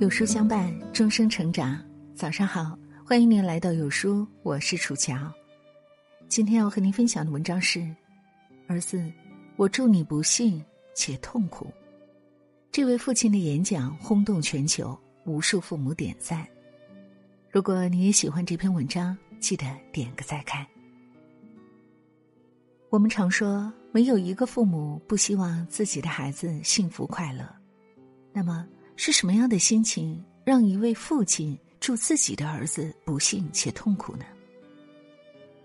有书相伴，终生成长。早上好，欢迎您来到有书，我是楚乔。今天要和您分享的文章是：儿子，我祝你不幸且痛苦。这位父亲的演讲轰动全球，无数父母点赞。如果你也喜欢这篇文章，记得点个再看。我们常说，没有一个父母不希望自己的孩子幸福快乐。那么，是什么样的心情让一位父亲祝自己的儿子不幸且痛苦呢？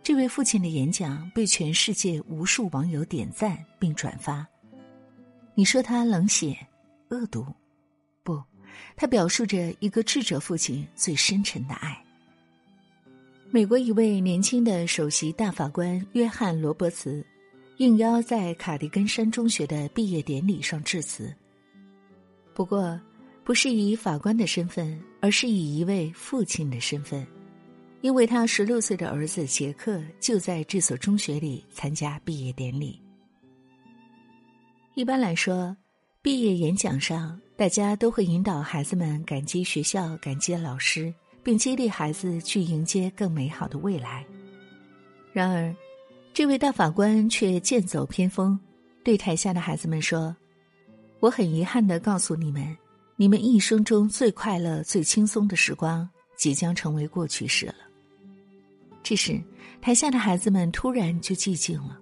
这位父亲的演讲被全世界无数网友点赞并转发。你说他冷血、恶毒，不，他表述着一个智者父亲最深沉的爱。美国一位年轻的首席大法官约翰·罗伯茨，应邀在卡迪根山中学的毕业典礼上致辞。不过。不是以法官的身份，而是以一位父亲的身份，因为他十六岁的儿子杰克就在这所中学里参加毕业典礼。一般来说，毕业演讲上，大家都会引导孩子们感激学校、感激老师，并激励孩子去迎接更美好的未来。然而，这位大法官却剑走偏锋，对台下的孩子们说：“我很遗憾的告诉你们。”你们一生中最快乐、最轻松的时光即将成为过去式了。这时，台下的孩子们突然就寂静了，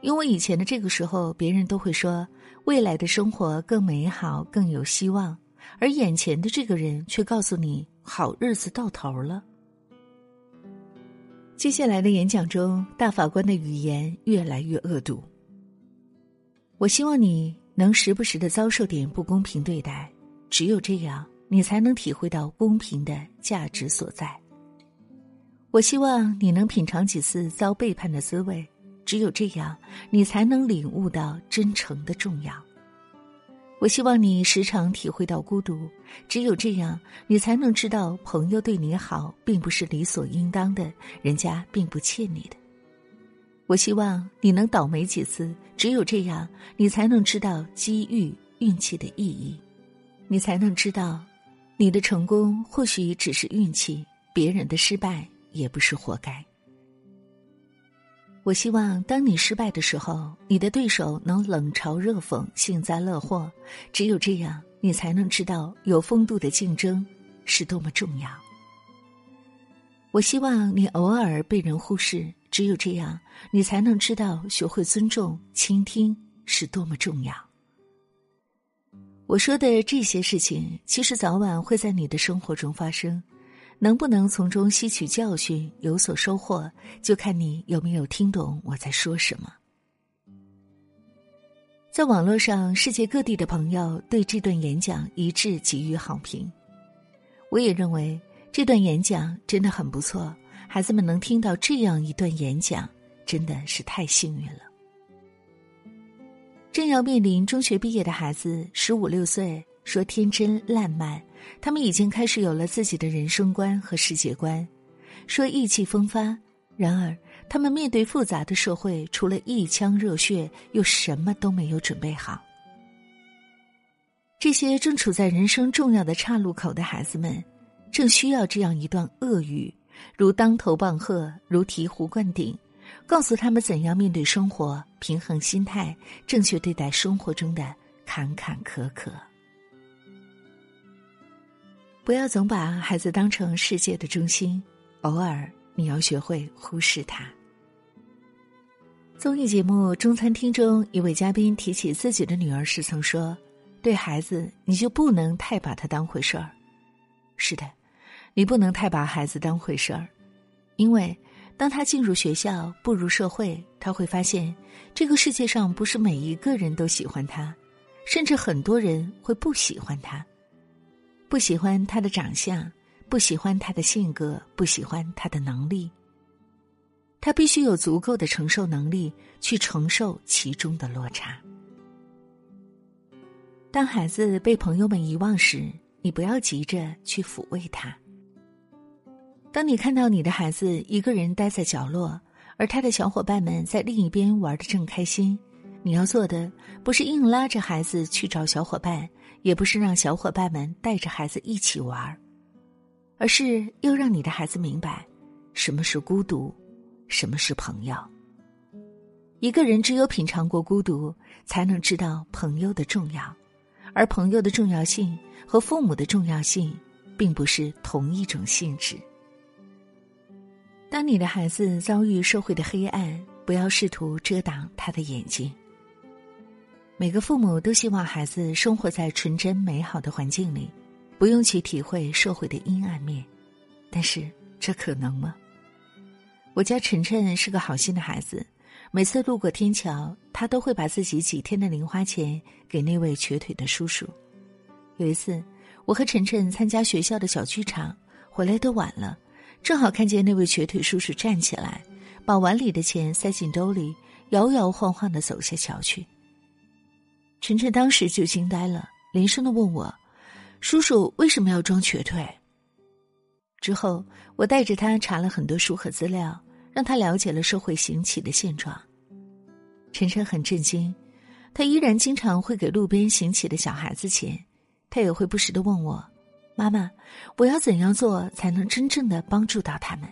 因为以前的这个时候，别人都会说未来的生活更美好、更有希望，而眼前的这个人却告诉你好日子到头了。接下来的演讲中，大法官的语言越来越恶毒。我希望你能时不时的遭受点不公平对待。只有这样，你才能体会到公平的价值所在。我希望你能品尝几次遭背叛的滋味，只有这样，你才能领悟到真诚的重要。我希望你时常体会到孤独，只有这样，你才能知道朋友对你好并不是理所应当的，人家并不欠你的。我希望你能倒霉几次，只有这样，你才能知道机遇、运气的意义。你才能知道，你的成功或许只是运气，别人的失败也不是活该。我希望当你失败的时候，你的对手能冷嘲热讽、幸灾乐祸，只有这样，你才能知道有风度的竞争是多么重要。我希望你偶尔被人忽视，只有这样，你才能知道学会尊重、倾听是多么重要。我说的这些事情，其实早晚会在你的生活中发生，能不能从中吸取教训、有所收获，就看你有没有听懂我在说什么。在网络上，世界各地的朋友对这段演讲一致给予好评。我也认为这段演讲真的很不错，孩子们能听到这样一段演讲，真的是太幸运了。正要面临中学毕业的孩子，十五六岁，说天真烂漫，他们已经开始有了自己的人生观和世界观，说意气风发。然而，他们面对复杂的社会，除了一腔热血，又什么都没有准备好。这些正处在人生重要的岔路口的孩子们，正需要这样一段恶语，如当头棒喝，如醍醐灌顶。告诉他们怎样面对生活，平衡心态，正确对待生活中的坎坎坷坷。不要总把孩子当成世界的中心，偶尔你要学会忽视他。综艺节目《中餐厅》中，一位嘉宾提起自己的女儿时曾说：“对孩子，你就不能太把他当回事儿。”是的，你不能太把孩子当回事儿，因为。当他进入学校、步入社会，他会发现，这个世界上不是每一个人都喜欢他，甚至很多人会不喜欢他，不喜欢他的长相，不喜欢他的性格，不喜欢他的能力。他必须有足够的承受能力去承受其中的落差。当孩子被朋友们遗忘时，你不要急着去抚慰他。当你看到你的孩子一个人待在角落，而他的小伙伴们在另一边玩的正开心，你要做的不是硬拉着孩子去找小伙伴，也不是让小伙伴们带着孩子一起玩而是要让你的孩子明白，什么是孤独，什么是朋友。一个人只有品尝过孤独，才能知道朋友的重要，而朋友的重要性和父母的重要性，并不是同一种性质。当你的孩子遭遇社会的黑暗，不要试图遮挡他的眼睛。每个父母都希望孩子生活在纯真美好的环境里，不用去体会社会的阴暗面。但是这可能吗？我家晨晨是个好心的孩子，每次路过天桥，他都会把自己几天的零花钱给那位瘸腿的叔叔。有一次，我和晨晨参加学校的小剧场，回来都晚了。正好看见那位瘸腿叔叔站起来，把碗里的钱塞进兜里，摇摇晃晃的走下桥去。晨晨当时就惊呆了，连声的问我：“叔叔为什么要装瘸腿？”之后，我带着他查了很多书和资料，让他了解了社会行乞的现状。晨晨很震惊，他依然经常会给路边行乞的小孩子钱，他也会不时的问我。妈妈，我要怎样做才能真正的帮助到他们？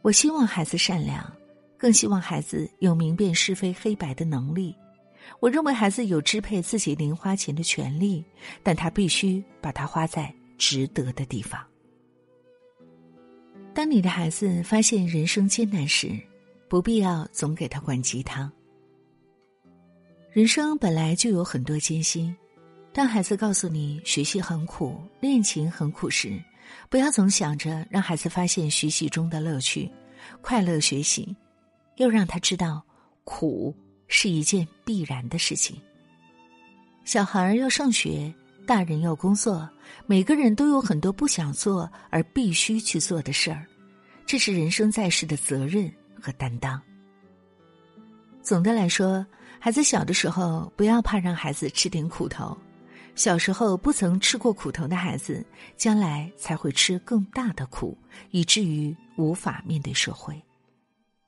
我希望孩子善良，更希望孩子有明辨是非黑白的能力。我认为孩子有支配自己零花钱的权利，但他必须把它花在值得的地方。当你的孩子发现人生艰难时，不必要总给他灌鸡汤。人生本来就有很多艰辛。当孩子告诉你学习很苦、练琴很苦时，不要总想着让孩子发现学习中的乐趣、快乐学习，要让他知道苦是一件必然的事情。小孩要上学，大人要工作，每个人都有很多不想做而必须去做的事儿，这是人生在世的责任和担当。总的来说，孩子小的时候，不要怕让孩子吃点苦头。小时候不曾吃过苦头的孩子，将来才会吃更大的苦，以至于无法面对社会。